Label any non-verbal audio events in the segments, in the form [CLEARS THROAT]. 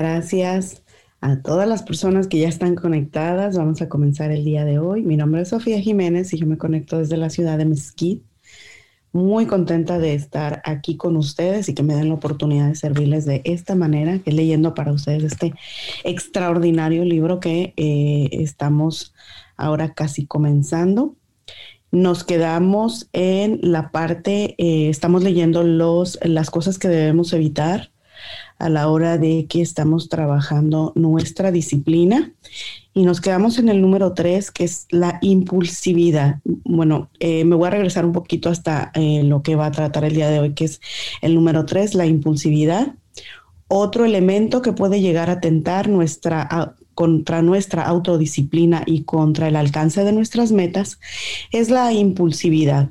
Gracias a todas las personas que ya están conectadas. Vamos a comenzar el día de hoy. Mi nombre es Sofía Jiménez y yo me conecto desde la ciudad de Mesquite. Muy contenta de estar aquí con ustedes y que me den la oportunidad de servirles de esta manera, que leyendo para ustedes este extraordinario libro que eh, estamos ahora casi comenzando. Nos quedamos en la parte, eh, estamos leyendo los, las cosas que debemos evitar a la hora de que estamos trabajando nuestra disciplina. Y nos quedamos en el número tres, que es la impulsividad. Bueno, eh, me voy a regresar un poquito hasta eh, lo que va a tratar el día de hoy, que es el número tres, la impulsividad. Otro elemento que puede llegar a tentar nuestra, contra nuestra autodisciplina y contra el alcance de nuestras metas es la impulsividad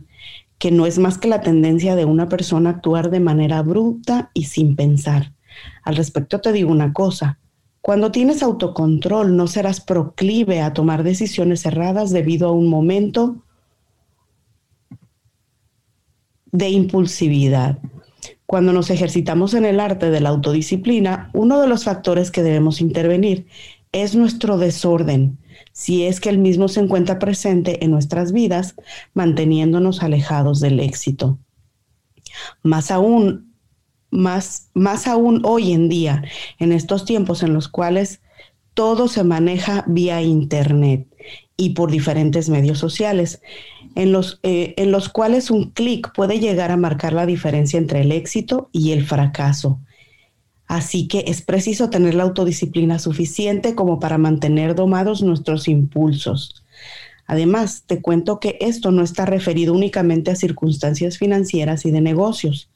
que no es más que la tendencia de una persona a actuar de manera bruta y sin pensar. Al respecto te digo una cosa, cuando tienes autocontrol no serás proclive a tomar decisiones erradas debido a un momento de impulsividad. Cuando nos ejercitamos en el arte de la autodisciplina, uno de los factores que debemos intervenir es nuestro desorden, si es que el mismo se encuentra presente en nuestras vidas, manteniéndonos alejados del éxito. Más aún, más, más aún hoy en día, en estos tiempos en los cuales todo se maneja vía Internet y por diferentes medios sociales, en los, eh, en los cuales un clic puede llegar a marcar la diferencia entre el éxito y el fracaso. Así que es preciso tener la autodisciplina suficiente como para mantener domados nuestros impulsos. Además, te cuento que esto no está referido únicamente a circunstancias financieras y de negocios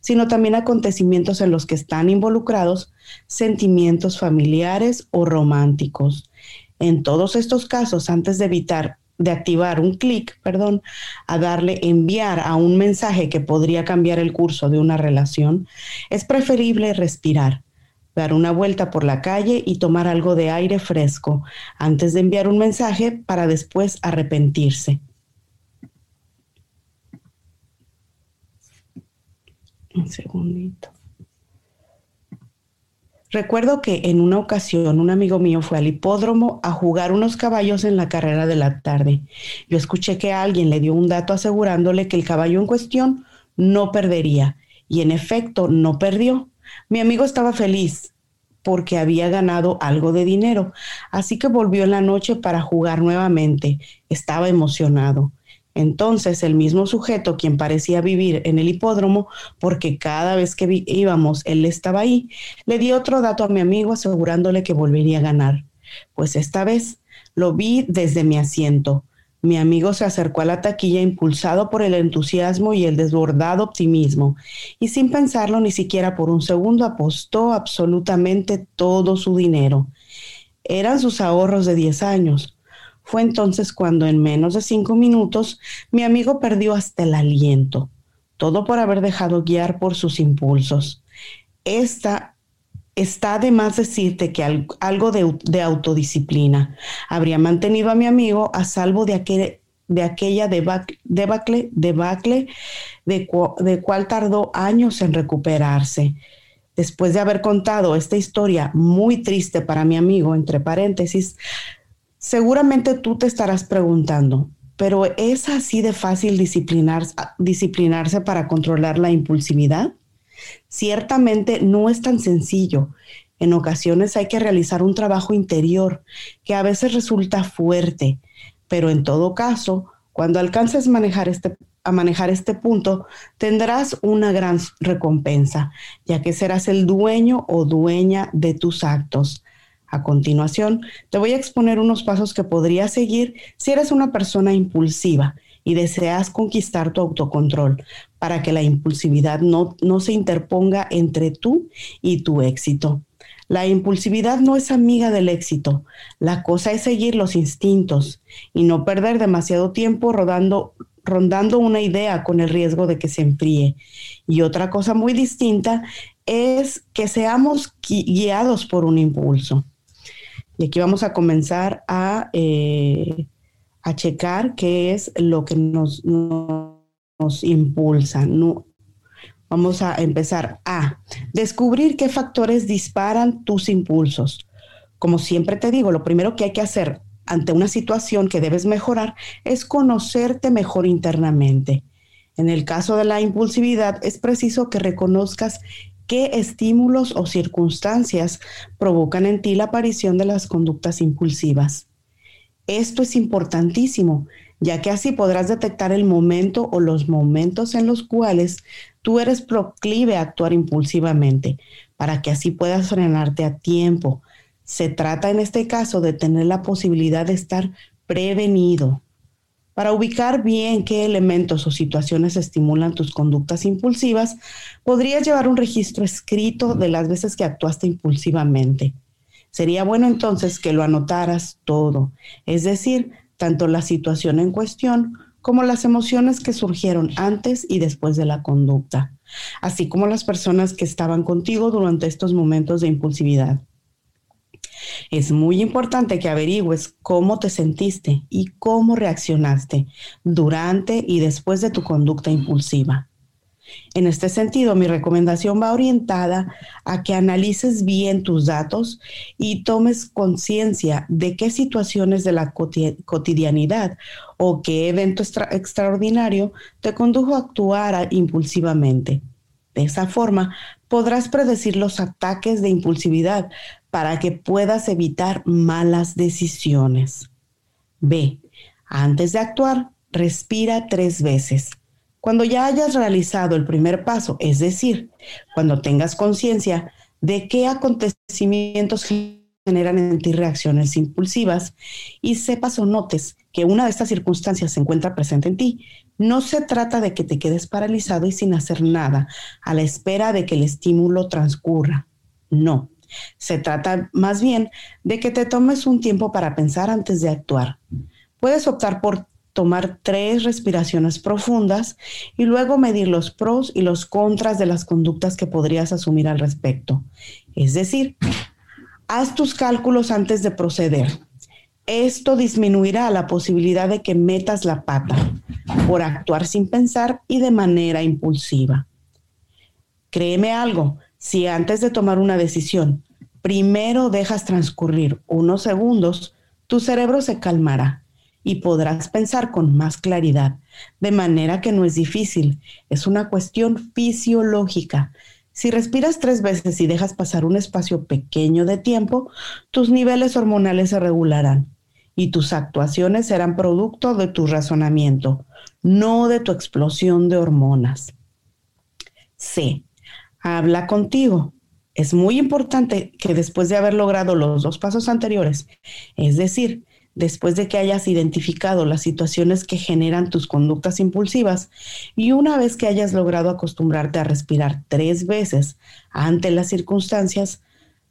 sino también acontecimientos en los que están involucrados sentimientos familiares o románticos. En todos estos casos, antes de evitar de activar un clic, perdón, a darle enviar a un mensaje que podría cambiar el curso de una relación, es preferible respirar, dar una vuelta por la calle y tomar algo de aire fresco antes de enviar un mensaje para después arrepentirse. Un segundito. Recuerdo que en una ocasión un amigo mío fue al hipódromo a jugar unos caballos en la carrera de la tarde. Yo escuché que alguien le dio un dato asegurándole que el caballo en cuestión no perdería. Y en efecto, no perdió. Mi amigo estaba feliz porque había ganado algo de dinero, así que volvió en la noche para jugar nuevamente. Estaba emocionado. Entonces el mismo sujeto, quien parecía vivir en el hipódromo, porque cada vez que íbamos él estaba ahí, le dio otro dato a mi amigo asegurándole que volvería a ganar. Pues esta vez lo vi desde mi asiento. Mi amigo se acercó a la taquilla impulsado por el entusiasmo y el desbordado optimismo, y sin pensarlo ni siquiera por un segundo apostó absolutamente todo su dinero. Eran sus ahorros de 10 años, fue entonces cuando en menos de cinco minutos mi amigo perdió hasta el aliento, todo por haber dejado guiar por sus impulsos. Esta está de más decirte que algo de, autodisciplina habría mantenido a mi amigo a salvo de, de aquella debacle, debacle, de, de cual tardó años en recuperarse. Después de haber contado esta historia muy triste para mi amigo, entre paréntesis, Seguramente tú te estarás preguntando, pero ¿es así de fácil disciplinarse para controlar la impulsividad? Ciertamente no es tan sencillo. En ocasiones hay que realizar un trabajo interior que a veces resulta fuerte, pero en todo caso, cuando alcances manejar este, a manejar este punto, tendrás una gran recompensa, ya que serás el dueño o dueña de tus actos. A continuación, te voy a exponer unos pasos que podrías seguir si eres una persona impulsiva y deseas conquistar tu autocontrol para que la impulsividad no, no se interponga entre tú y tu éxito. La impulsividad no es amiga del éxito. La cosa es seguir los instintos y no perder demasiado tiempo rodando, rondando una idea con el riesgo de que se enfríe. Y otra cosa muy distinta es que seamos guiados por un impulso. Y aquí vamos a comenzar a, eh, a checar qué es lo que nos, nos, impulsa. Vamos a empezar a descubrir qué factores disparan tus impulsos. Como siempre te digo, lo primero que hay que hacer ante una situación que debes mejorar es conocerte mejor internamente. En el caso de la impulsividad, es preciso que reconozcas qué estímulos o circunstancias provocan en ti la aparición de las conductas impulsivas. Esto es importantísimo, ya que así podrás detectar el momento o los momentos en los cuales tú eres proclive a actuar impulsivamente, para que así puedas frenarte a tiempo. Se trata en este caso de tener la posibilidad de estar prevenido. Para ubicar bien qué elementos o situaciones estimulan tus conductas impulsivas, podrías llevar un registro escrito de las veces que actuaste impulsivamente. Sería bueno entonces que lo anotaras todo, es decir, tanto la situación en cuestión como las emociones que surgieron antes y después de la conducta, así como las personas que estaban contigo durante estos momentos de impulsividad. Es muy importante que averigües cómo te sentiste y cómo reaccionaste durante y después de tu conducta impulsiva. En este sentido, mi recomendación va orientada a que analices bien tus datos y tomes conciencia de qué situaciones de la cotidianidad o qué evento extraordinario te condujo a actuar impulsivamente. De esa forma, podrás predecir los ataques de impulsividad para que puedas evitar malas decisiones. B. Antes de actuar, respira tres veces. Cuando ya hayas realizado el primer paso, es decir, cuando tengas conciencia de qué acontecimientos generan en ti reacciones impulsivas y sepas o notes que una de estas circunstancias se encuentra presente en ti, no se trata de que te quedes paralizado y sin hacer nada a la espera de que el estímulo transcurra. No, se trata más bien de que te tomes un tiempo para pensar antes de actuar. Puedes optar por tomar tres respiraciones profundas y luego medir los pros y los contras de las conductas que podrías asumir al respecto. Es decir, haz tus cálculos antes de proceder. Esto disminuirá la posibilidad de que metas la pata por actuar sin pensar y de manera impulsiva. Créeme algo, si antes de tomar una decisión, primero dejas transcurrir unos segundos, tu cerebro se calmará y podrás pensar con más claridad, de manera que no es difícil, es una cuestión fisiológica. Si respiras tres veces y dejas pasar un espacio pequeño de tiempo, tus niveles hormonales se regularán y tus actuaciones serán producto de tu razonamiento, no de tu explosión de hormonas. C habla contigo. Es muy importante que después de haber logrado los dos pasos anteriores, es decir, después de que hayas identificado las situaciones que generan tus conductas impulsivas y una vez que hayas logrado acostumbrarte a respirar tres veces ante las circunstancias,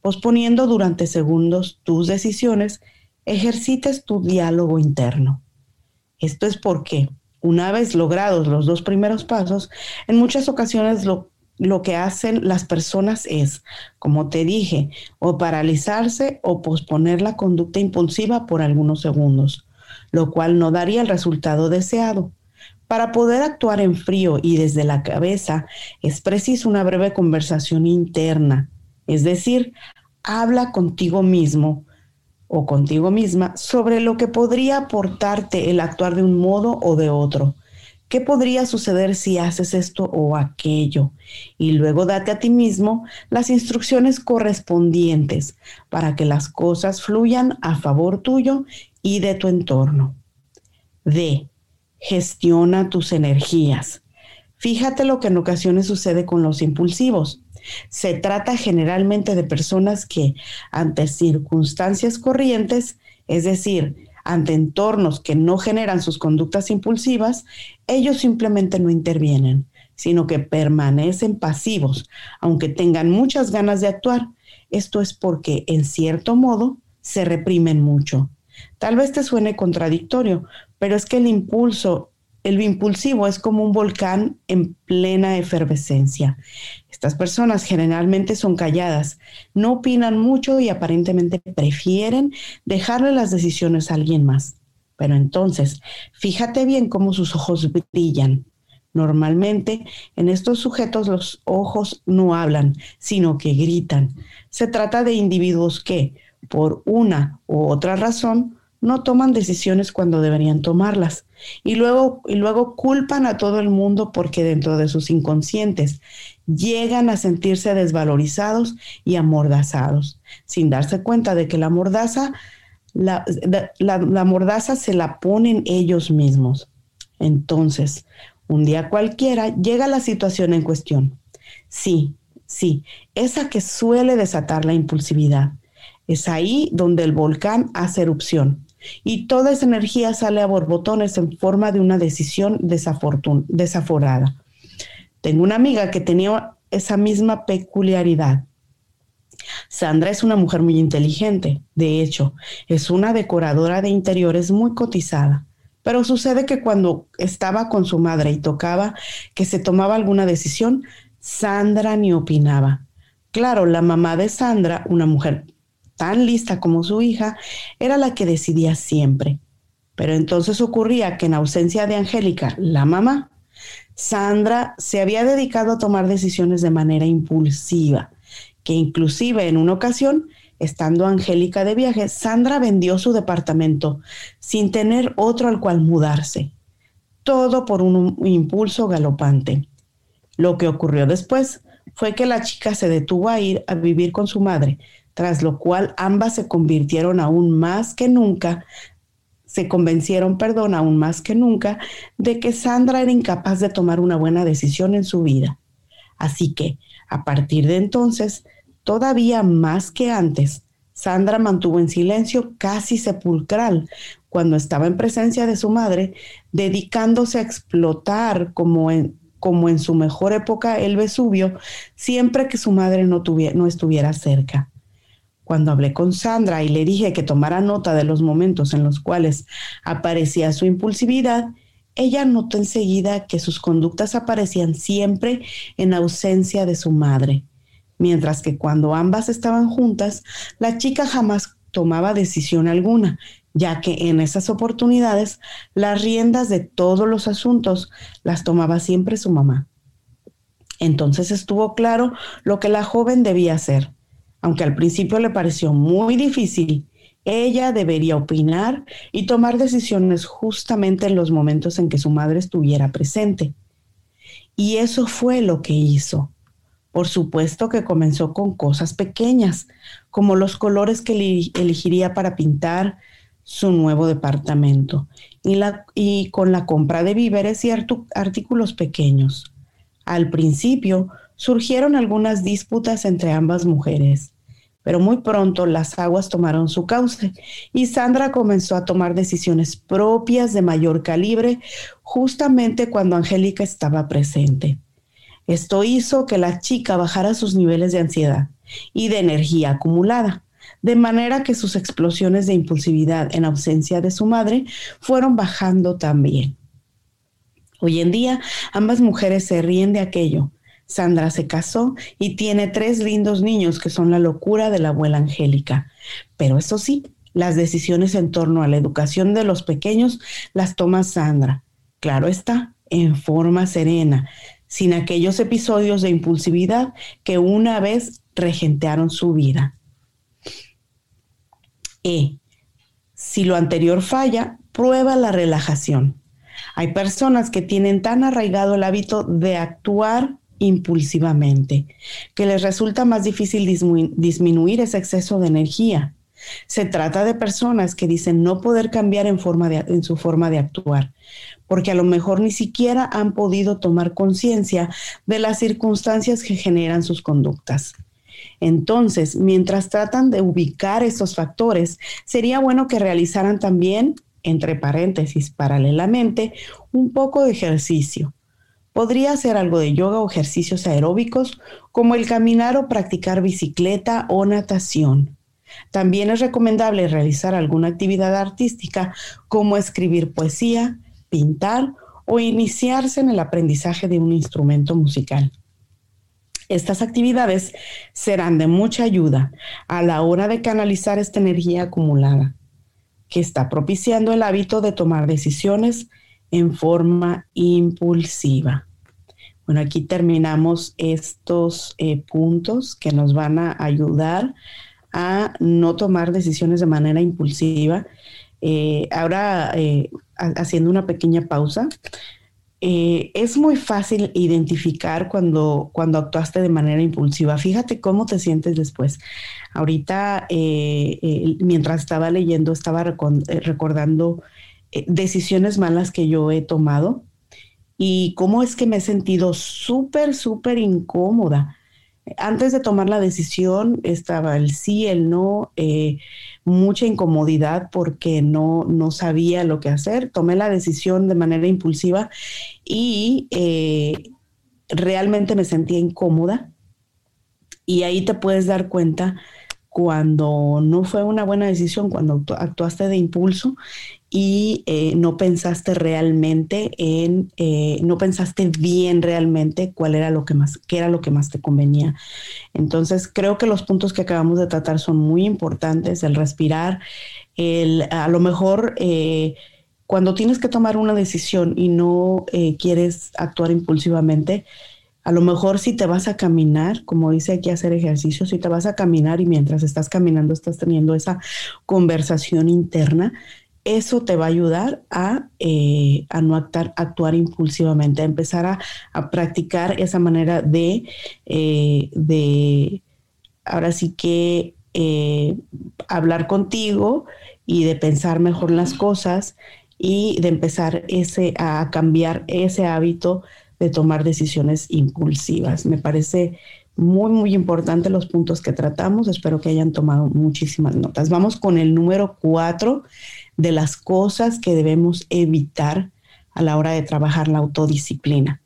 posponiendo durante segundos tus decisiones, ejercites tu diálogo interno. Esto es porque, una vez logrados los dos primeros pasos, en muchas ocasiones lo lo que hacen las personas es, como te dije, o paralizarse o posponer la conducta impulsiva por algunos segundos, lo cual no daría el resultado deseado. Para poder actuar en frío y desde la cabeza es preciso una breve conversación interna, es decir, habla contigo mismo o contigo misma sobre lo que podría aportarte el actuar de un modo o de otro ¿Qué podría suceder si haces esto o aquello? Y luego date a ti mismo las instrucciones correspondientes para que las cosas fluyan a favor tuyo y de tu entorno. D. Gestiona tus energías. Fíjate lo que en ocasiones sucede con los impulsivos. Se trata generalmente de personas que, ante circunstancias corrientes, es decir, ante entornos que no generan sus conductas impulsivas, ellos simplemente no intervienen, sino que permanecen pasivos, aunque tengan muchas ganas de actuar. Esto es porque, en cierto modo, se reprimen mucho. Tal vez te suene contradictorio, pero es que el impulso el impulsivo es como un volcán en plena efervescencia. Estas personas generalmente son calladas, no opinan mucho y aparentemente prefieren dejarle las decisiones a alguien más. Pero entonces, fíjate bien cómo sus ojos brillan. Normalmente, en estos sujetos los ojos no hablan, sino que gritan. Se trata de individuos que, por una u otra razón, no toman decisiones cuando deberían tomarlas y luego, y luego culpan a todo el mundo porque dentro de sus inconscientes llegan a sentirse desvalorizados y amordazados, sin darse cuenta de que la mordaza, la, la mordaza se la ponen ellos mismos. Entonces, un día cualquiera llega la situación en cuestión. Sí, sí, esa que suele desatar la impulsividad. Es ahí donde el volcán hace erupción y toda esa energía sale a borbotones en forma de una decisión desaforada. Tengo una amiga que tenía esa misma peculiaridad. Sandra es una mujer muy inteligente, de hecho, es una decoradora de interiores muy cotizada. Pero sucede que cuando estaba con su madre y tocaba que se tomaba alguna decisión, Sandra ni opinaba. Claro, la mamá de Sandra, una mujer tan lista como su hija, era la que decidía siempre. Pero entonces ocurría que en ausencia de Angélica, la mamá, Sandra se había dedicado a tomar decisiones de manera impulsiva, que inclusive en una ocasión Estando Angélica de viaje, Sandra vendió su departamento sin tener otro al cual mudarse. Todo por un impulso galopante. Lo que ocurrió después fue que la chica se detuvo a ir a vivir con su madre, tras lo cual ambas se convirtieron aún más que nunca, se convencieron, perdón, aún más que nunca, de que Sandra era incapaz de tomar una buena decisión en su vida. Así que, a partir de entonces, Todavía más que antes, Sandra mantuvo en silencio casi sepulcral cuando estaba en presencia de su madre, dedicándose a explotar como en, su mejor época el Vesubio, siempre que su madre no estuviera cerca. Cuando hablé con Sandra y le dije que tomara nota de los momentos en los cuales aparecía su impulsividad, ella notó enseguida que sus conductas aparecían siempre en ausencia de su madre mientras que cuando ambas estaban juntas, la chica jamás tomaba decisión alguna, ya que en esas oportunidades las riendas de todos los asuntos las tomaba siempre su mamá. Entonces estuvo claro lo que la joven debía hacer. Aunque al principio le pareció muy difícil, ella debería opinar y tomar decisiones justamente en los momentos en que su madre estuviera presente. Y eso fue lo que hizo. Por supuesto que comenzó con cosas pequeñas, como los colores que elegiría para pintar su nuevo departamento y, y con la compra de víveres y artículos pequeños. Al principio surgieron algunas disputas entre ambas mujeres, pero muy pronto las aguas tomaron su cauce y Sandra comenzó a tomar decisiones propias de mayor calibre justamente cuando Angélica estaba presente. Esto hizo que la chica bajara sus niveles de ansiedad y de energía acumulada, de manera que sus explosiones de impulsividad en ausencia de su madre fueron bajando también. Hoy en día, ambas mujeres se ríen de aquello. Sandra se casó y tiene tres lindos niños que son la locura de la abuela Angélica. Pero eso sí, las decisiones en torno a la educación de los pequeños las toma Sandra. Claro está, en forma serena, sin aquellos episodios de impulsividad que una vez regentearon su vida. E. Si lo anterior falla, prueba la relajación. Hay personas que tienen tan arraigado el hábito de actuar impulsivamente que les resulta más difícil disminuir ese exceso de energía. Se trata de personas que dicen no poder cambiar en, su forma de actuar, porque a lo mejor ni siquiera han podido tomar conciencia de las circunstancias que generan sus conductas. Entonces, mientras tratan de ubicar estos factores, sería bueno que realizaran también, entre paréntesis, paralelamente, un poco de ejercicio. Podría ser algo de yoga o ejercicios aeróbicos, como el caminar o practicar bicicleta o natación. También es recomendable realizar alguna actividad artística como escribir poesía, pintar o iniciarse en el aprendizaje de un instrumento musical. Estas actividades serán de mucha ayuda a la hora de canalizar esta energía acumulada, que está propiciando el hábito de tomar decisiones en forma impulsiva. Bueno, aquí terminamos estos eh, puntos que nos van a ayudar a no tomar decisiones de manera impulsiva. Eh, ahora, eh, haciendo una pequeña pausa, es muy fácil identificar cuando, cuando actuaste de manera impulsiva. Fíjate cómo te sientes después. Ahorita, mientras estaba leyendo, estaba recordando decisiones malas que yo he tomado y cómo es que me he sentido súper, súper incómoda. Antes de tomar la decisión estaba el sí, el no, eh, mucha incomodidad porque no, no sabía lo que hacer. Tomé la decisión de manera impulsiva y eh, realmente me sentía incómoda. Y ahí te puedes dar cuenta cuando no fue una buena decisión, cuando actuaste de impulso y eh, no pensaste realmente en, eh, no pensaste bien realmente cuál era lo que más, qué era lo que más te convenía. Entonces, creo que los puntos que acabamos de tratar son muy importantes, el respirar, el, a lo mejor eh, cuando tienes que tomar una decisión y no quieres actuar impulsivamente, a lo mejor si te vas a caminar, como dice aquí hacer ejercicio, si te vas a caminar y mientras estás caminando estás teniendo esa conversación interna, eso te va a ayudar a, eh, no actuar, impulsivamente, a empezar a, practicar esa manera de, eh, de ahora sí que eh, hablar contigo y de pensar mejor las cosas y de empezar ese, a cambiar ese hábito de tomar decisiones impulsivas. Me parece muy, muy importante los puntos que tratamos. Espero que hayan tomado muchísimas notas. Vamos con el número cuatro de las cosas que debemos evitar a la hora de trabajar la autodisciplina.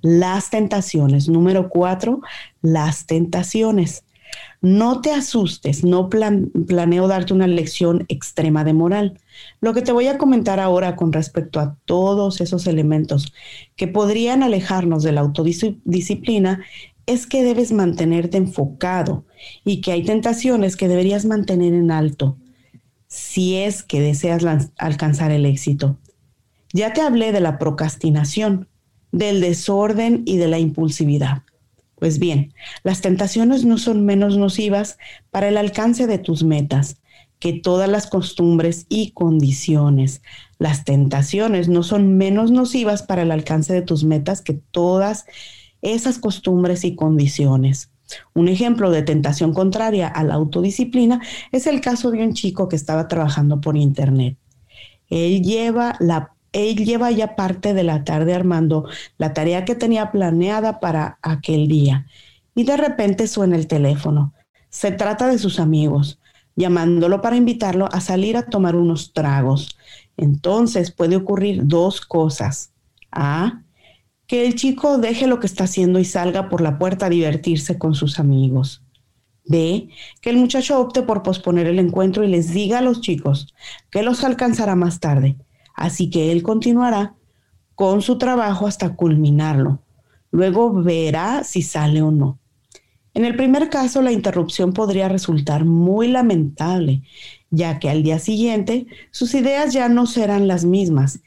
Las tentaciones. Número cuatro, las tentaciones. No te asustes, no planeo darte una lección extrema de moral. Lo que te voy a comentar ahora con respecto a todos esos elementos que podrían alejarnos de la autodisciplina es que debes mantenerte enfocado y que hay tentaciones que deberías mantener en alto si es que deseas alcanzar el éxito. Ya te hablé de la procrastinación, del desorden y de la impulsividad. Pues bien, las tentaciones no son menos nocivas para el alcance de tus metas que todas las costumbres y condiciones. Las tentaciones no son menos nocivas para el alcance de tus metas que todas esas costumbres y condiciones. Un ejemplo de tentación contraria a la autodisciplina es el caso de un chico que estaba trabajando por internet. Él lleva él lleva ya parte de la tarde armando la tarea que tenía planeada para aquel día y de repente suena el teléfono. Se trata de sus amigos, llamándolo para invitarlo a salir a tomar unos tragos. Entonces puede ocurrir dos cosas. A, que el chico deje lo que está haciendo y salga por la puerta a divertirse con sus amigos. B, que el muchacho opte por posponer el encuentro y les diga a los chicos que los alcanzará más tarde, así que él continuará con su trabajo hasta culminarlo. Luego verá si sale o no. En el primer caso, la interrupción podría resultar muy lamentable, ya que al día siguiente sus ideas ya no serán las mismas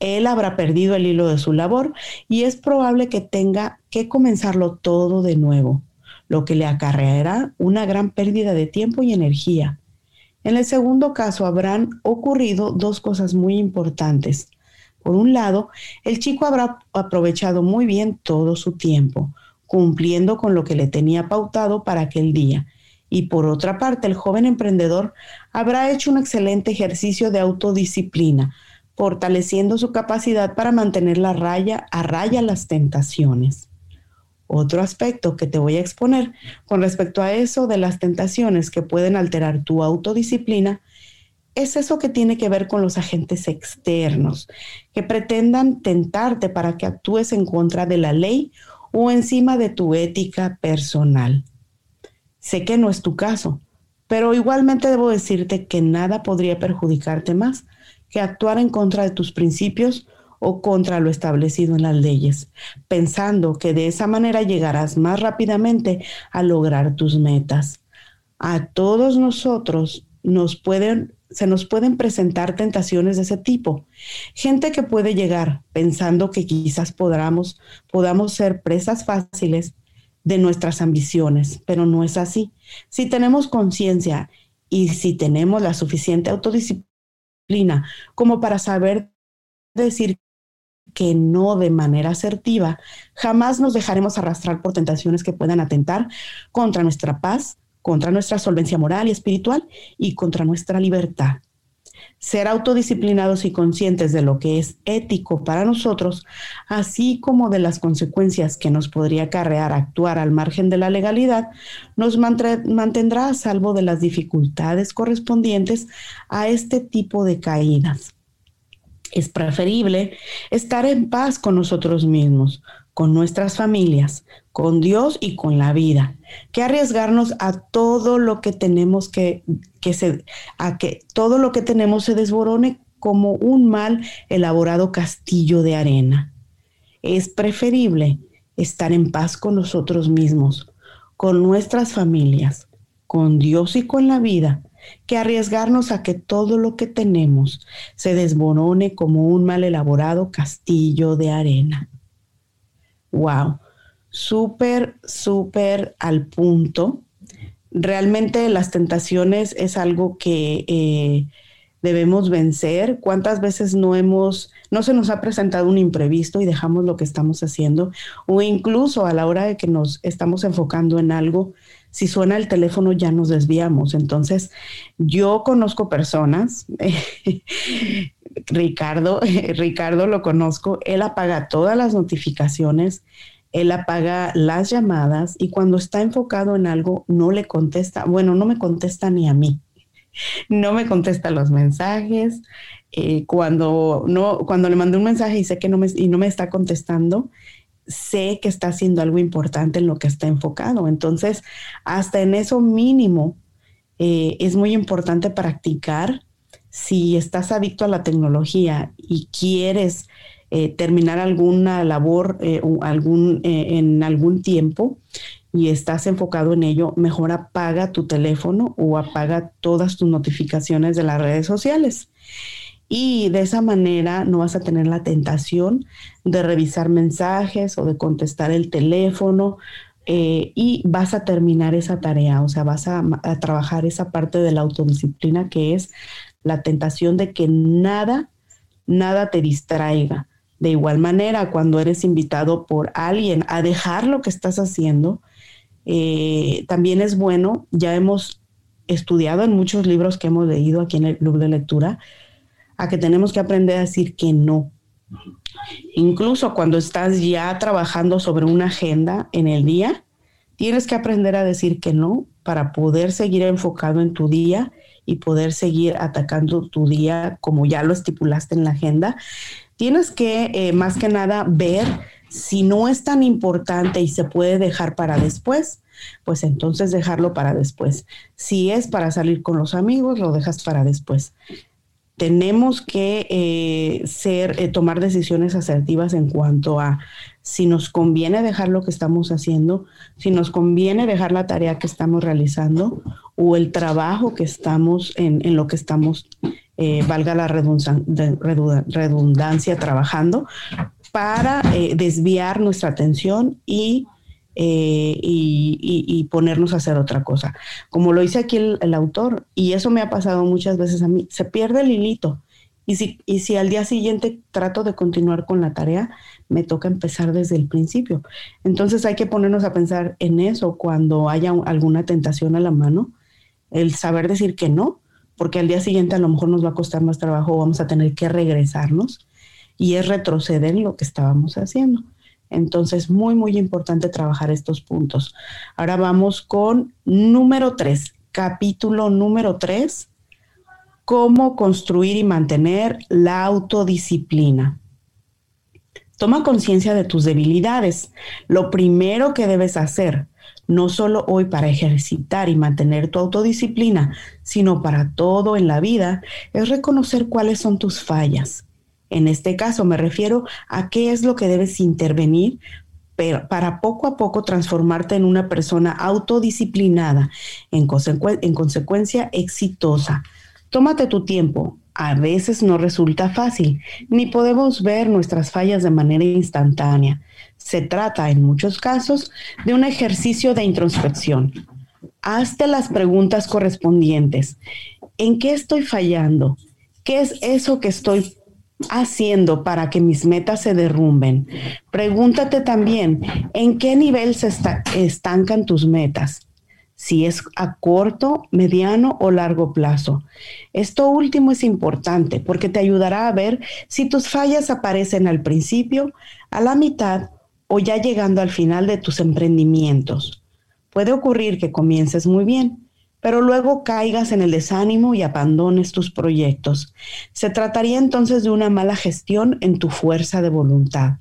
él habrá perdido el hilo de su labor y es probable que tenga que comenzarlo todo de nuevo, lo que le acarreará una gran pérdida de tiempo y energía. En el segundo caso habrán ocurrido dos cosas muy importantes. Por un lado, el chico habrá aprovechado muy bien todo su tiempo, cumpliendo con lo que le tenía pautado para aquel día. Y por otra parte, el joven emprendedor habrá hecho un excelente ejercicio de autodisciplina, fortaleciendo su capacidad para mantener la raya a raya las tentaciones. Otro aspecto que te voy a exponer con respecto a eso de las tentaciones que pueden alterar tu autodisciplina es eso que tiene que ver con los agentes externos, que pretendan tentarte para que actúes en contra de la ley o encima de tu ética personal. Sé que no es tu caso, pero igualmente debo decirte que nada podría perjudicarte más que actuar en contra de tus principios o contra lo establecido en las leyes, pensando que de esa manera llegarás más rápidamente a lograr tus metas. A todos nosotros nos pueden se nos pueden presentar tentaciones de ese tipo. Gente que puede llegar pensando que quizás podamos, podamos ser presas fáciles de nuestras ambiciones, pero no es así. Si tenemos conciencia y si tenemos la suficiente autodisciplina como para saber decir que no de manera asertiva, jamás nos dejaremos arrastrar por tentaciones que puedan atentar contra nuestra paz, contra nuestra solvencia moral y espiritual y contra nuestra libertad. Ser autodisciplinados y conscientes de lo que es ético para nosotros, así como de las consecuencias que nos podría acarrear actuar al margen de la legalidad, nos mantendrá a salvo de las dificultades correspondientes a este tipo de caídas. Es preferible estar en paz con nosotros mismos, con nuestras familias, con Dios y con la vida, que arriesgarnos a todo lo que tenemos que, que se, a que todo lo que tenemos se desborone como un mal elaborado castillo de arena. Es preferible estar en paz con nosotros mismos, con nuestras familias, con Dios y con la vida, que arriesgarnos a que todo lo que tenemos se desborone como un mal elaborado castillo de arena. Wow, súper, súper al punto. Realmente las tentaciones es algo que eh, debemos vencer. ¿Cuántas veces no hemos, no se nos ha presentado un imprevisto y dejamos lo que estamos haciendo? O incluso a la hora de que nos estamos enfocando en algo, si suena el teléfono ya nos desviamos. Entonces, yo conozco personas, [LAUGHS] Ricardo, [LAUGHS] Ricardo lo conozco, él apaga todas las notificaciones, él apaga las llamadas y cuando está enfocado en algo no le contesta, bueno, no me contesta ni a mí, no me contesta los mensajes. Eh, cuando, no, cuando le mandé un mensaje y sé que no me, y no me está contestando, sé que está haciendo algo importante en lo que está enfocado. Entonces, hasta en eso mínimo eh, es muy importante practicar. Si estás adicto a la tecnología y quieres eh, terminar alguna labor eh, algún, en algún tiempo y estás enfocado en ello, mejor apaga tu teléfono o apaga todas tus notificaciones de las redes sociales y de esa manera no vas a tener la tentación de revisar mensajes o de contestar el teléfono eh, y vas a terminar esa tarea, o sea, vas a, trabajar esa parte de la autodisciplina que es la tentación de que nada, nada te distraiga. De igual manera, cuando eres invitado por alguien a dejar lo que estás haciendo, eh, también es bueno, ya hemos estudiado en muchos libros que hemos leído aquí en el club de lectura, a que tenemos que aprender a decir que no. Incluso cuando estás ya trabajando sobre una agenda en el día, tienes que aprender a decir que no para poder seguir enfocado en tu día y poder seguir atacando tu día como ya lo estipulaste en la agenda. Tienes que, eh, más que nada, ver si no es tan importante y se puede dejar para después, pues entonces dejarlo para después. Si es para salir con los amigos, lo dejas para después tenemos que eh, ser, eh, tomar decisiones asertivas en cuanto a si nos conviene dejar lo que estamos haciendo, si nos conviene dejar la tarea que estamos realizando o el trabajo que estamos en, en lo que estamos, eh, valga la redundancia, trabajando, para desviar nuestra atención y eh, y, ponernos a hacer otra cosa. Como lo dice aquí el, autor, y eso me ha pasado muchas veces a mí, se pierde el hilito. Y si, y si al día siguiente trato de continuar con la tarea, me toca empezar desde el principio. Entonces hay que ponernos a pensar en eso cuando haya alguna tentación a la mano, el saber decir que no, porque al día siguiente a lo mejor nos va a costar más trabajo, vamos a tener que regresarnos y es retroceder en lo que estábamos haciendo. Entonces, muy, muy importante trabajar estos puntos. Ahora vamos con número tres, capítulo número tres, cómo construir y mantener la autodisciplina. Toma conciencia de tus debilidades. Lo primero que debes hacer, no solo hoy para ejercitar y mantener tu autodisciplina, sino para todo en la vida, es reconocer cuáles son tus fallas en este caso me refiero a qué es lo que debes intervenir para poco a poco transformarte en una persona autodisciplinada, en, consecuencia exitosa. Tómate tu tiempo. A veces no resulta fácil, ni podemos ver nuestras fallas de manera instantánea. Se trata, en muchos casos, de un ejercicio de introspección. Hazte las preguntas correspondientes. ¿En qué estoy fallando? ¿Qué es eso que estoy haciendo para que mis metas se derrumben? Pregúntate también, ¿en qué nivel se estancan tus metas? si es a corto, mediano o largo plazo. Esto último es importante porque te ayudará a ver si tus fallas aparecen al principio, a la mitad o ya llegando al final de tus emprendimientos. Puede ocurrir que comiences muy bien, pero luego caigas en el desánimo y abandones tus proyectos. Se trataría entonces de una mala gestión en tu fuerza de voluntad.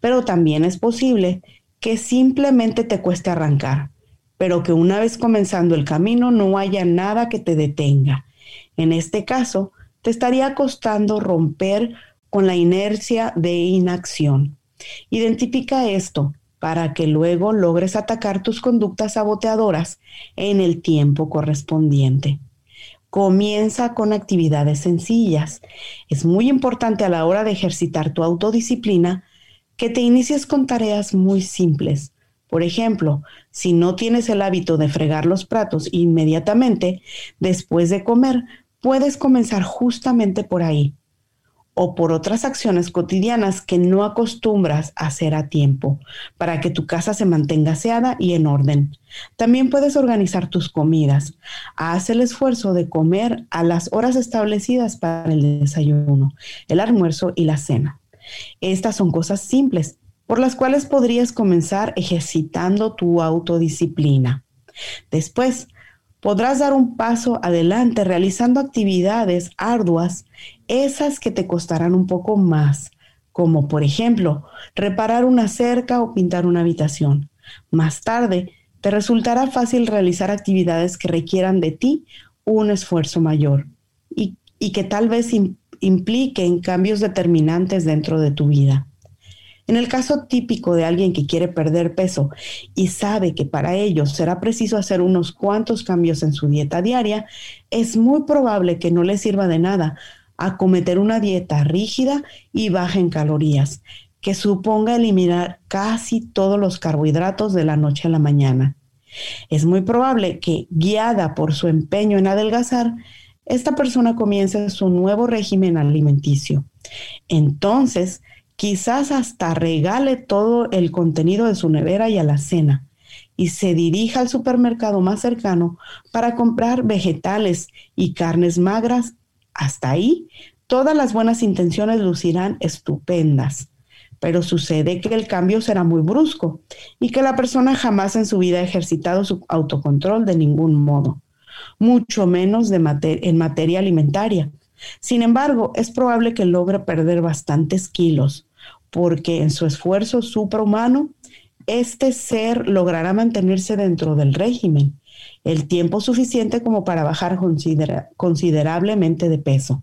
Pero también es posible que simplemente te cueste arrancar pero que una vez comenzando el camino no haya nada que te detenga. En este caso, te estaría costando romper con la inercia de inacción. Identifica esto para que luego logres atacar tus conductas saboteadoras en el tiempo correspondiente. Comienza con actividades sencillas. Es muy importante a la hora de ejercitar tu autodisciplina que te inicies con tareas muy simples por ejemplo, si no tienes el hábito de fregar los platos inmediatamente después de comer, puedes comenzar justamente por ahí o por otras acciones cotidianas que no acostumbras a hacer a tiempo para que tu casa se mantenga aseada y en orden. También puedes organizar tus comidas. Haz el esfuerzo de comer a las horas establecidas para el desayuno, el almuerzo y la cena. Estas son cosas simples por las cuales podrías comenzar ejercitando tu autodisciplina. Después, podrás dar un paso adelante realizando actividades arduas, esas que te costarán un poco más, como por ejemplo reparar una cerca o pintar una habitación. Más tarde, te resultará fácil realizar actividades que requieran de ti un esfuerzo mayor y, que tal vez impliquen cambios determinantes dentro de tu vida. En el caso típico de alguien que quiere perder peso y sabe que para ello será preciso hacer unos cuantos cambios en su dieta diaria, es muy probable que no le sirva de nada acometer una dieta rígida y baja en calorías, que suponga eliminar casi todos los carbohidratos de la noche a la mañana. Es muy probable que, guiada por su empeño en adelgazar, esta persona comience su nuevo régimen alimenticio. Entonces, quizás hasta regale todo el contenido de su nevera y a la cena y se dirija al supermercado más cercano para comprar vegetales y carnes magras. Hasta ahí, todas las buenas intenciones lucirán estupendas, pero sucede que el cambio será muy brusco y que la persona jamás en su vida ha ejercitado su autocontrol de ningún modo, mucho menos en materia alimentaria. Sin embargo, es probable que logre perder bastantes kilos porque en su esfuerzo suprahumano, este ser logrará mantenerse dentro del régimen el tiempo suficiente como para bajar considerablemente de peso.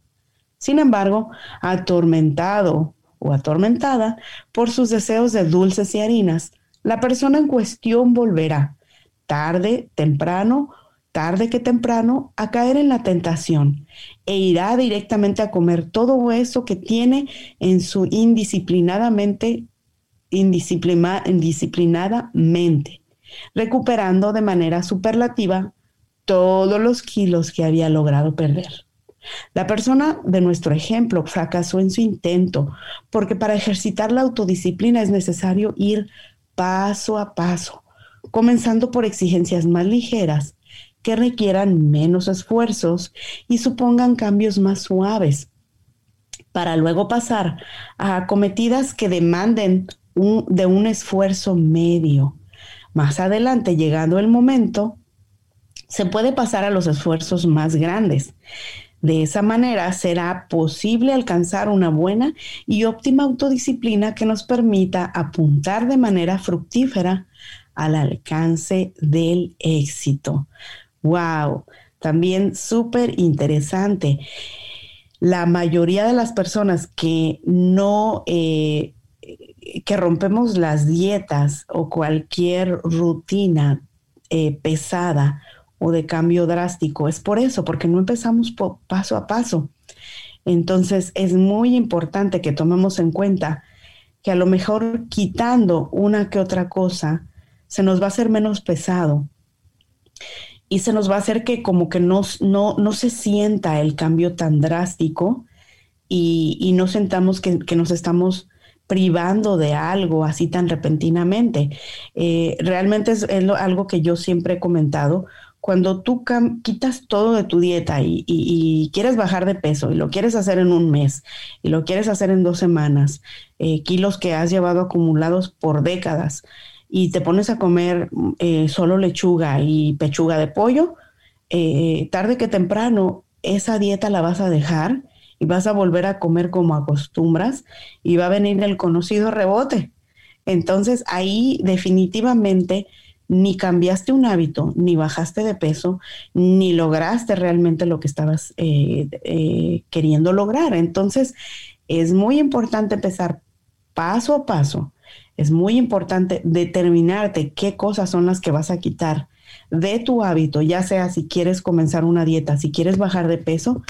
Sin embargo, atormentado o atormentada por sus deseos de dulces y harinas, la persona en cuestión volverá, tarde, temprano, tarde que temprano, a caer en la tentación e irá directamente a comer todo eso que tiene en su indisciplinadamente, indisciplinadamente, recuperando de manera superlativa todos los kilos que había logrado perder. La persona de nuestro ejemplo fracasó en su intento, porque para ejercitar la autodisciplina es necesario ir paso a paso, comenzando por exigencias más ligeras que requieran menos esfuerzos y supongan cambios más suaves, para luego pasar a acometidas que demanden de un esfuerzo medio. Más adelante, llegando el momento, se puede pasar a los esfuerzos más grandes. De esa manera será posible alcanzar una buena y óptima autodisciplina que nos permita apuntar de manera fructífera al alcance del éxito. Wow, también súper interesante. La mayoría de las personas que no, eh, que rompemos las dietas o cualquier rutina eh, pesada o de cambio drástico. Es por eso, porque no empezamos paso a paso. Entonces es muy importante que tomemos en cuenta que a lo mejor quitando una que otra cosa, se nos va a hacer menos pesado y se nos va a hacer que como que no, no, se sienta el cambio tan drástico y, no sentamos que, nos estamos privando de algo así tan repentinamente. Eh, realmente es, algo que yo siempre he comentado. Cuando tú quitas todo de tu dieta y, quieres bajar de peso y lo quieres hacer en un mes y lo quieres hacer en dos semanas, eh, kilos que has llevado acumulados por décadas, y te pones a comer eh, solo lechuga y pechuga de pollo, eh, tarde que temprano esa dieta la vas a dejar y vas a volver a comer como acostumbras y va a venir el conocido rebote. Entonces ahí definitivamente ni cambiaste un hábito, ni bajaste de peso, ni lograste realmente lo que estabas eh, queriendo lograr. Entonces es muy importante empezar paso a paso es muy importante determinarte qué cosas son las que vas a quitar de tu hábito, ya sea si quieres comenzar una dieta, si quieres bajar de peso,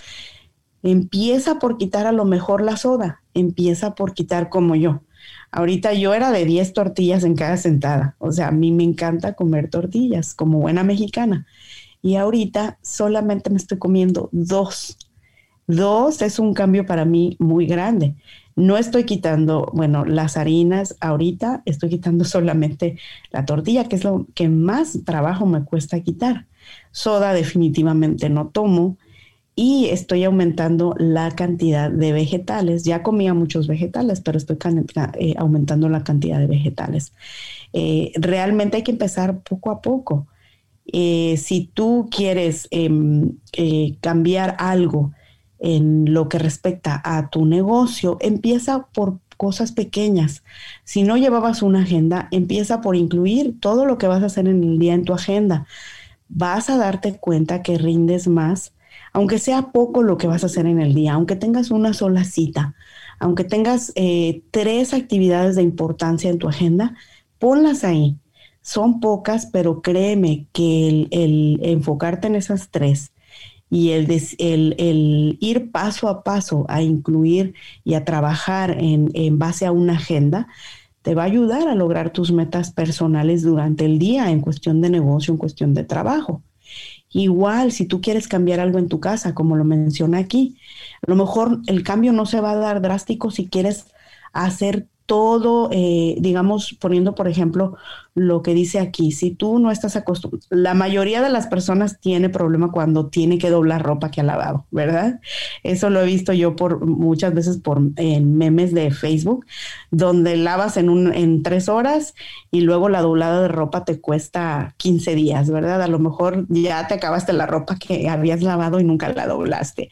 empieza por quitar a lo mejor la soda, empieza por quitar como yo. Ahorita yo era de 10 tortillas en cada sentada, o sea, a mí me encanta comer tortillas como buena mexicana. Y ahorita solamente me estoy comiendo dos. Dos es un cambio para mí muy grande. No estoy quitando, bueno, las harinas ahorita, estoy quitando [LAUGHS] solamente la tortilla, que es lo que más trabajo me cuesta quitar. Soda definitivamente no tomo y estoy aumentando la cantidad de vegetales. Ya comía muchos vegetales, pero estoy eh, aumentando la cantidad de vegetales. Eh, realmente hay que empezar poco a poco. Eh, si tú quieres em, cambiar algo, en lo que respecta a tu negocio, empieza por cosas pequeñas. Si no llevabas una agenda, empieza por incluir todo lo que vas a hacer en el día en tu agenda. Vas a darte cuenta que rindes más, aunque sea poco lo que vas a hacer en el día, aunque tengas una sola cita, aunque tengas eh, tres actividades de importancia en tu agenda, ponlas ahí. Son pocas, pero créeme que el enfocarte en esas tres y el, el, ir paso a paso a incluir y a trabajar en, en base a una agenda, te va a ayudar a lograr tus metas personales durante el día en cuestión de negocio, en cuestión de trabajo. Igual, si tú quieres cambiar algo en tu casa, como lo menciona aquí, a lo mejor el cambio no se va a dar drástico si quieres hacer todo, eh, digamos, poniendo por ejemplo lo que dice aquí, si tú no estás acostumbrado, la mayoría de las personas tiene problema cuando tiene que doblar ropa que ha lavado, ¿verdad? Eso lo he visto yo por muchas veces por en memes de Facebook, donde lavas en, un, en tres horas y luego la doblada de ropa te cuesta 15 días, ¿verdad? A lo mejor ya te acabaste la ropa que habías lavado y nunca la doblaste.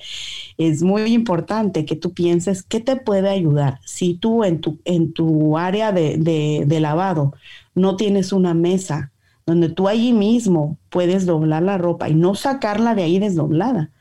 Es muy importante que tú pienses qué te puede ayudar. Si tú en tu, en tu área de, de, de lavado, no tienes una mesa donde tú allí mismo puedes doblar la ropa y no sacarla de ahí desdoblada.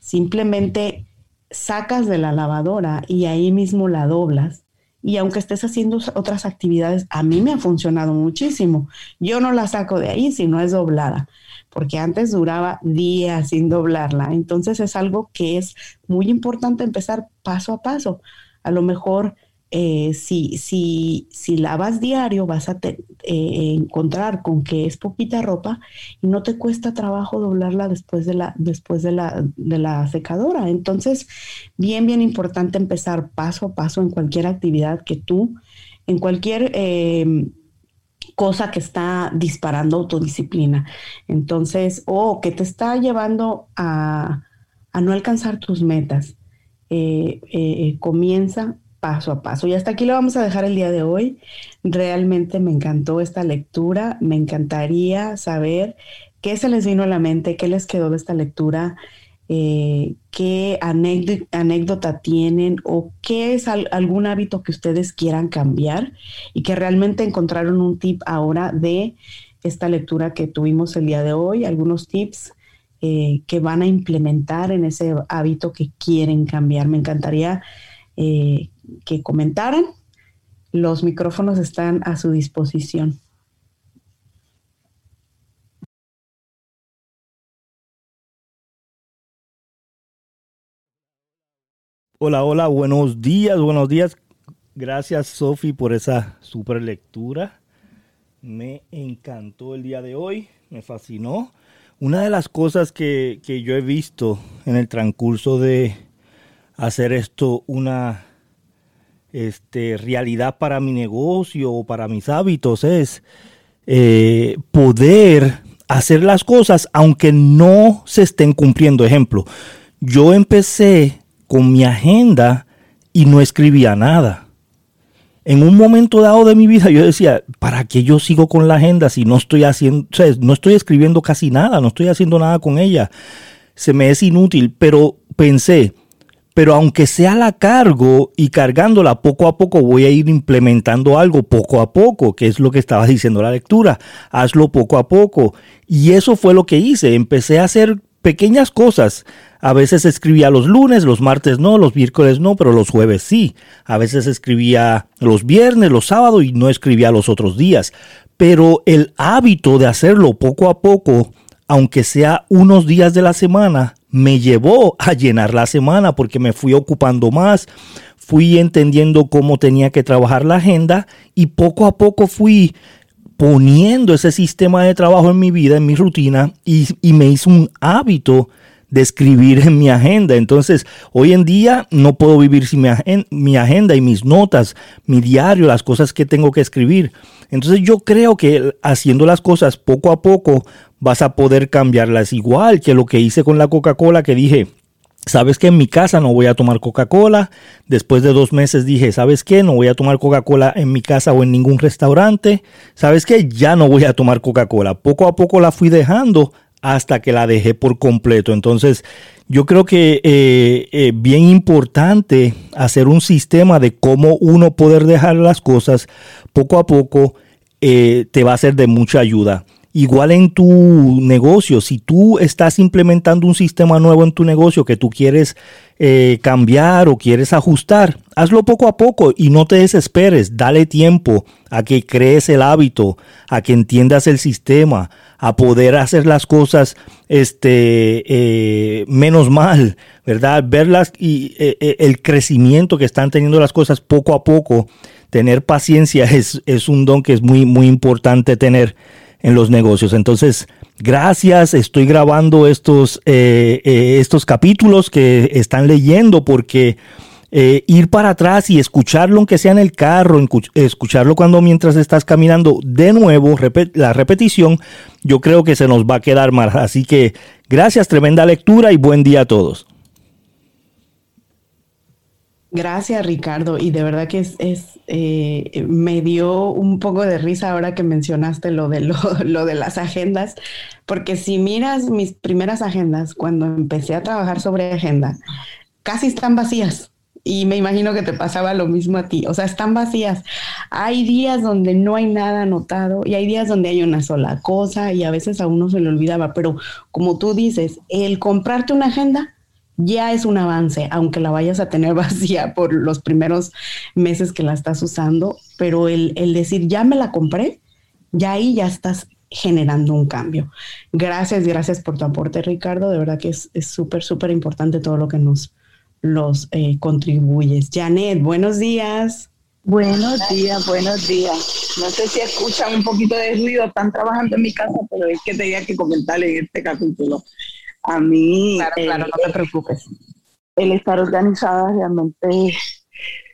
Simplemente sacas de la lavadora y ahí mismo la doblas. Y aunque estés haciendo otras actividades, a mí me ha funcionado muchísimo. Yo no la saco de ahí si no es doblada, porque antes duraba días sin doblarla. Entonces es algo que es muy importante empezar paso a paso. A lo mejor eh, si, si, si lavas diario vas a eh, encontrar con que es poquita ropa y no te cuesta trabajo doblarla después de la, después de la, de la secadora. Entonces, bien, bien importante empezar paso a paso en cualquier actividad que tú, en cualquier em, cosa que está disparando autodisciplina. Entonces, o que te está llevando a, a no alcanzar tus metas. Eh, comienza paso a paso. Y hasta aquí lo vamos a dejar el día de hoy. Realmente me encantó esta lectura. Me encantaría saber qué se les vino a la mente, qué les quedó de esta lectura, eh, qué anécdota, tienen o qué es algún hábito que ustedes quieran cambiar y que realmente encontraron un tip ahora de esta lectura que tuvimos el día de hoy, algunos tips eh, que van a implementar en ese hábito que quieren cambiar. Me encantaría eh, que comentaran. Los micrófonos están a su disposición. Hola, hola, buenos días, buenos días. Gracias Sofi por esa super lectura. Me encantó el día de hoy, me fascinó. Una de las cosas que, que yo he visto en el transcurso de hacer esto una este, realidad para mi negocio o para mis hábitos es eh, poder hacer las cosas aunque no se estén cumpliendo. Ejemplo, yo empecé con mi agenda y no escribía nada. En un momento dado de mi vida yo decía, ¿para qué yo sigo con la agenda si no estoy haciendo, no estoy escribiendo casi nada, no estoy haciendo nada con ella? Se me es inútil, pero pensé, pero aunque sea la cargo y cargándola poco a poco, voy a ir implementando algo poco a poco, que es lo que estaba diciendo la lectura. Hazlo poco a poco. Y eso fue lo que hice. Empecé a hacer pequeñas cosas. A veces escribía los lunes, los martes no, los miércoles no, pero los jueves sí. A veces escribía los viernes, los sábados y no escribía los otros días. Pero el hábito de hacerlo poco a poco, aunque sea unos días de la semana, me llevó a llenar la semana porque me fui ocupando más, fui entendiendo cómo tenía que trabajar la agenda y poco a poco fui poniendo ese sistema de trabajo en mi vida, en mi rutina, y, me hizo un hábito de escribir en mi agenda. Entonces, hoy en día no puedo vivir sin mi, mi, agenda y mis notas, mi diario, las cosas que tengo que escribir. Entonces, yo creo que haciendo las cosas poco a poco vas a poder cambiarlas. Igual que lo que hice con la Coca-Cola, que dije, ¿Sabes que en mi casa no voy a tomar Coca-Cola? Después de dos meses dije, ¿sabes qué? No voy a tomar Coca-Cola en mi casa o en ningún restaurante. ¿Sabes qué? Ya no voy a tomar Coca-Cola. Poco a poco la fui dejando hasta que la dejé por completo. Entonces, yo creo que eh, eh, bien importante hacer un sistema de cómo uno poder dejar las cosas poco a poco eh, te va a ser de mucha ayuda. Igual en tu negocio, si tú estás implementando un sistema nuevo en tu negocio que tú quieres eh, cambiar o quieres ajustar, hazlo poco a poco y no te desesperes. Dale tiempo a que crees el hábito, a que entiendas el sistema, a poder hacer las cosas este, eh, menos mal, ¿verdad? Verlas y eh, el crecimiento que están teniendo las cosas poco a poco. Tener paciencia [LAUGHS] es, es un don que es muy, muy importante tener en los negocios. Entonces, gracias, estoy grabando estos, eh, eh, estos capítulos que están leyendo porque eh, ir para atrás y escucharlo aunque sea en el carro, escucharlo cuando mientras estás caminando de nuevo, la repetición, yo creo que se nos va a quedar mal. Así que gracias, tremenda lectura y buen día a todos. Gracias, Ricardo. Y de verdad que es, eh, me dio un poco de risa ahora que mencionaste lo de, [LAUGHS] lo, de las agendas, porque si miras mis primeras agendas, cuando empecé a trabajar sobre agenda, casi están vacías. Y me imagino que te pasaba lo mismo a ti. O sea, están vacías. Hay días donde no hay nada anotado y hay días donde hay una sola cosa y a veces a uno se le olvidaba. Pero como tú dices, el comprarte una agenda ya es un avance, aunque la vayas a tener [LAUGHS] vacía por los primeros meses que la estás usando, pero el, decir, ya me la compré, ya ahí ya estás generando un cambio. Gracias, gracias por tu aporte, Ricardo. De verdad que es súper, súper importante todo lo que nos los eh, contribuyes. Janet, buenos días. Buenos días, buenos días. No sé si escuchan un poquito de ruido, están trabajando en mi casa, pero es que tenía que comentarle en este capítulo. A mí... Claro, claro, no te preocupes. El estar organizada realmente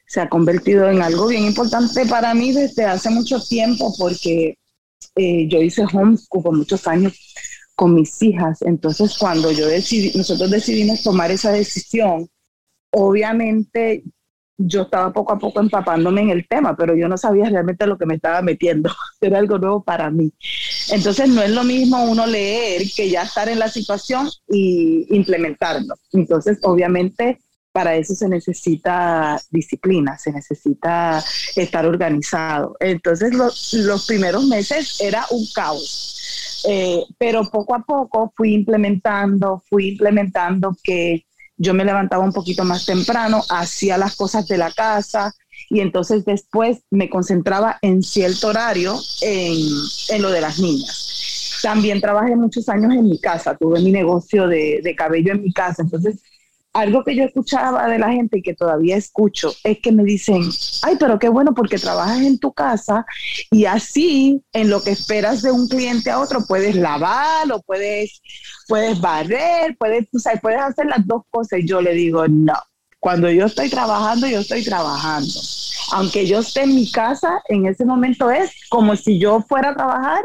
se ha convertido en algo bien importante para mí desde hace mucho tiempo porque eh, yo hice homeschool por muchos años con mis hijas. Entonces, cuando yo decidí, nosotros decidimos tomar esa decisión, obviamente yo estaba poco a poco empapándome en el tema, pero yo no sabía realmente lo que me estaba metiendo. [LAUGHS] Era algo nuevo para mí. Entonces no es lo mismo uno leer que ya estar en la situación y implementarlo. Entonces, obviamente, para eso se necesita disciplina, se necesita estar organizado. Entonces, los primeros meses era un caos. Eh, pero poco a poco fui implementando, fui implementando que yo me levantaba un poquito más temprano, hacía las cosas de la casa y entonces después me concentraba en cierto horario en, en lo de las niñas. También trabajé muchos años en mi casa, tuve mi negocio de, de cabello en mi casa, entonces algo que yo escuchaba de la gente y que todavía escucho es que me dicen, ay, pero qué bueno porque trabajas en tu casa y así en lo que esperas de un cliente a otro puedes lavar o puedes, puedes barrer, puedes, o sea, puedes hacer las dos cosas. Yo le digo, no, cuando yo estoy trabajando, yo estoy trabajando. Aunque yo esté en mi casa, en ese momento es como si yo fuera a trabajar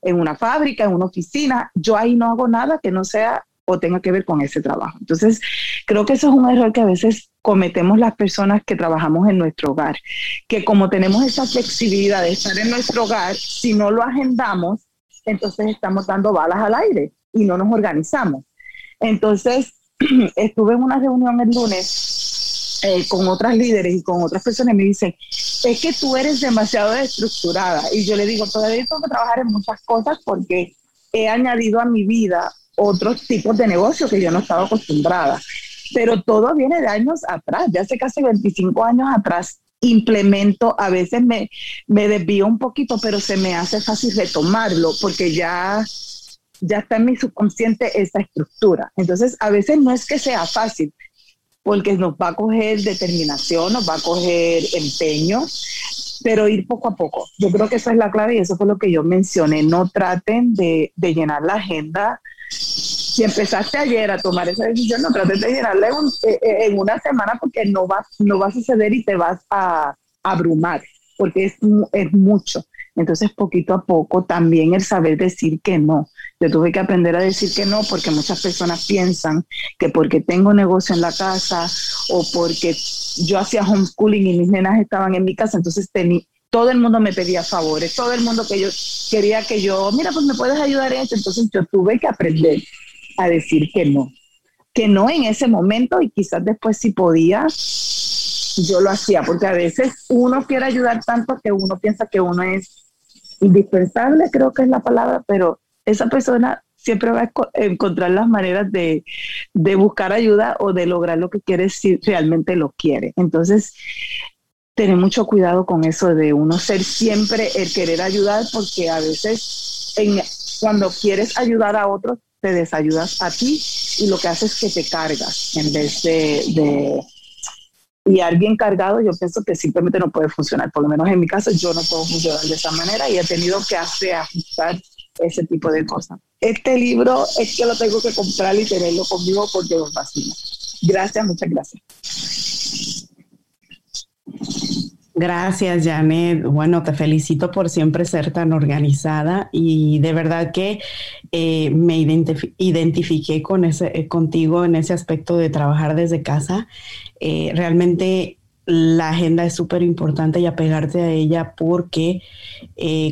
en una fábrica, en una oficina. Yo ahí no hago nada que no sea o tenga que ver con ese trabajo. Entonces, creo que eso es un error que a veces cometemos las personas que trabajamos en nuestro hogar, que como tenemos esa flexibilidad de estar en nuestro hogar, si no lo agendamos, entonces estamos dando balas al aire y no nos organizamos. Entonces, [CLEARS THROAT] estuve en una reunión el lunes eh, con otras líderes y con otras personas me dicen, es que tú eres demasiado estructurada. Y yo le digo, todavía tengo que trabajar en muchas cosas porque he añadido a mi vida otros tipos de negocios que yo no estaba acostumbrada. Pero todo viene de años atrás, de hace casi 25 años atrás. Implemento, a veces me, me desvío un poquito, pero se me hace fácil retomarlo porque ya, ya está en mi subconsciente esa estructura. Entonces, a veces no es que sea fácil, porque nos va a coger determinación, nos va a coger empeño, pero ir poco a poco. Yo creo que esa es la clave y eso fue lo que yo mencioné. No traten de, llenar la agenda si empezaste ayer a tomar esa decisión, no trates de llenarla eh, eh, en, una semana porque no va, no va a suceder y te vas a, abrumar, porque es, es mucho. Entonces, poquito a poco, también el saber decir que no. Yo tuve que aprender a decir que no porque muchas personas piensan que porque tengo negocio en la casa o porque yo hacía homeschooling y mis nenas estaban en mi casa, entonces tenía todo el mundo me pedía favores, todo el mundo que yo quería que yo, mira, pues me puedes ayudar en esto. Entonces yo tuve que aprender a decir que no, que no en ese momento y quizás después si podía, yo lo hacía, porque a veces uno quiere ayudar tanto que uno piensa que uno es indispensable, creo que es la palabra, pero esa persona siempre va a encontrar las maneras de, de, buscar ayuda o de lograr lo que quiere si realmente lo quiere. Entonces, tener mucho cuidado con eso de uno ser siempre el querer ayudar, porque a veces en, cuando quieres ayudar a otros, te desayudas a ti y lo que haces es que te cargas en vez de, de y alguien cargado, yo pienso que simplemente no puede funcionar. Por lo menos en mi caso, yo no puedo funcionar de esa manera y he tenido que hacer ajustar ese tipo de cosas. Este libro es que lo tengo que comprar y tenerlo conmigo porque me fascina. Gracias, muchas gracias. Gracias, Janet. Bueno, te felicito por siempre ser tan organizada y de verdad que eh, me identifiqué con ese, eh, contigo en ese aspecto de trabajar desde casa. Eh, realmente la agenda es súper importante y apegarte a ella porque,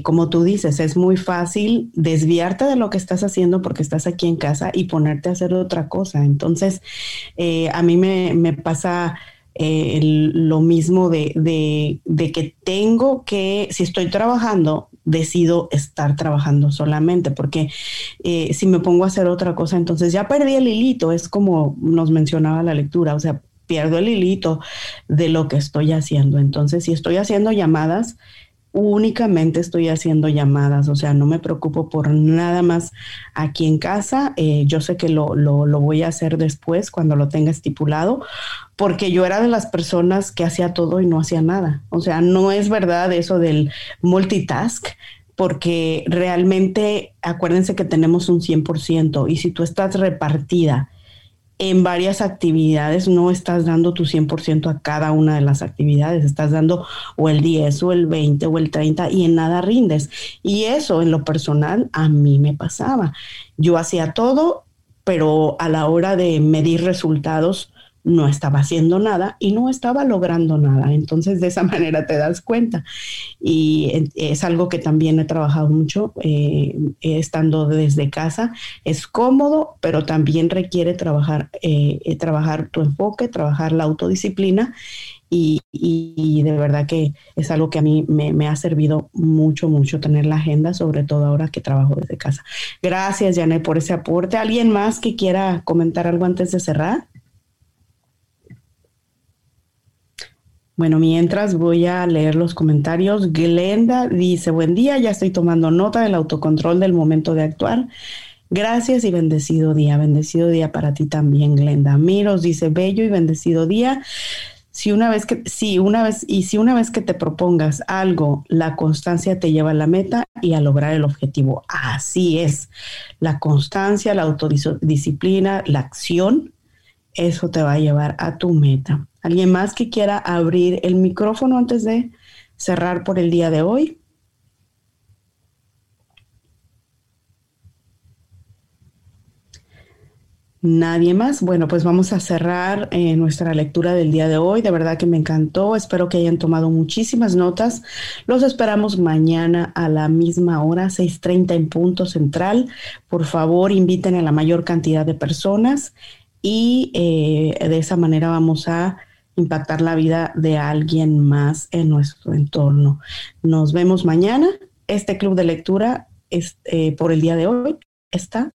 como tú dices, es muy fácil desviarte de lo que estás haciendo porque estás aquí en casa y ponerte a hacer otra cosa. Entonces, a mí me, pasa eh, lo mismo de, que tengo que, si estoy trabajando, decido estar trabajando solamente, porque eh, si me pongo a hacer otra cosa, entonces ya perdí el hilito, es como nos mencionaba la lectura, o sea, pierdo el hilito de lo que estoy haciendo. Entonces, si estoy haciendo llamadas, únicamente estoy haciendo llamadas, o sea, no me preocupo por nada más aquí en casa. Eh, yo sé que lo, lo, lo, voy a hacer después cuando lo tenga estipulado, porque yo era de las personas que hacía todo y no hacía nada. O sea, no es verdad eso del multitask, porque realmente acuérdense que tenemos un 100% y si tú estás repartida en varias actividades, no estás dando tu 100% a cada una de las actividades, estás dando o el 10 o el 20 o el 30 y en nada rindes. Y eso en lo personal a mí me pasaba. Yo hacía todo, pero a la hora de medir resultados, no estaba haciendo nada y no estaba logrando nada. Entonces, de esa [LAUGHS] manera te das cuenta. Y es algo que también he trabajado mucho eh, estando desde casa. Es cómodo, pero también requiere trabajar, eh, trabajar tu enfoque, trabajar la autodisciplina. Y, de verdad que es algo que a mí me, me, ha servido mucho, mucho tener la agenda, sobre todo ahora que trabajo desde casa. Gracias, Janet, por ese aporte. ¿Alguien más que quiera comentar algo antes de cerrar? Bueno, mientras voy a leer los comentarios, Glenda dice, buen día, ya estoy tomando nota del autocontrol del momento de actuar. Gracias y bendecido día. Bendecido día para ti también, Glenda. Miros dice bello y bendecido día. Si una vez que, si una vez, y si una vez que te propongas algo, la constancia te lleva a la meta y a lograr el objetivo. Así es. La constancia, la autodisciplina, la acción, eso te va a llevar a tu meta. ¿Alguien más que quiera abrir el micrófono antes de cerrar por el día de hoy? Nadie más. Bueno, pues vamos a cerrar eh, nuestra lectura del día de hoy. De verdad que me encantó. Espero que hayan tomado muchísimas notas. Los esperamos mañana a la misma hora, 6.30 en punto central. Por favor, inviten a la mayor cantidad de personas y eh, de esa manera vamos a impactar la vida de alguien más en nuestro entorno. Nos vemos mañana. Este club de lectura es, eh, por el día de hoy está.